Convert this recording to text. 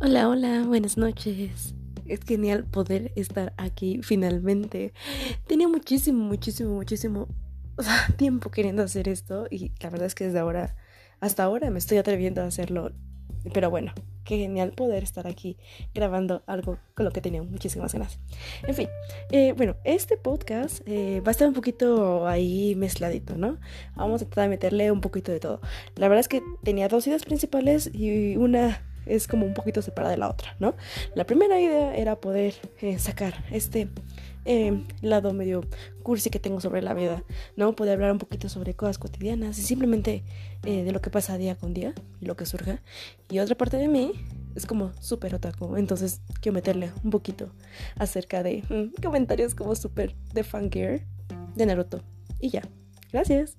Hola, hola, buenas noches. Es genial poder estar aquí finalmente. Tenía muchísimo, muchísimo, muchísimo tiempo queriendo hacer esto y la verdad es que desde ahora, hasta ahora me estoy atreviendo a hacerlo. Pero bueno, qué genial poder estar aquí grabando algo con lo que tenía muchísimas ganas. En fin, eh, bueno, este podcast eh, va a estar un poquito ahí mezcladito, ¿no? Vamos a tratar de meterle un poquito de todo. La verdad es que tenía dos ideas principales y una es como un poquito separada de la otra, ¿no? La primera idea era poder eh, sacar este lado medio cursi que tengo sobre la vida, ¿no? Poder hablar un poquito sobre cosas cotidianas y simplemente de lo que pasa día con día y lo que surja. Y otra parte de mí es como súper otaku, entonces quiero meterle un poquito acerca de mm, comentarios como súper de fangirl de Naruto. Y ya, gracias.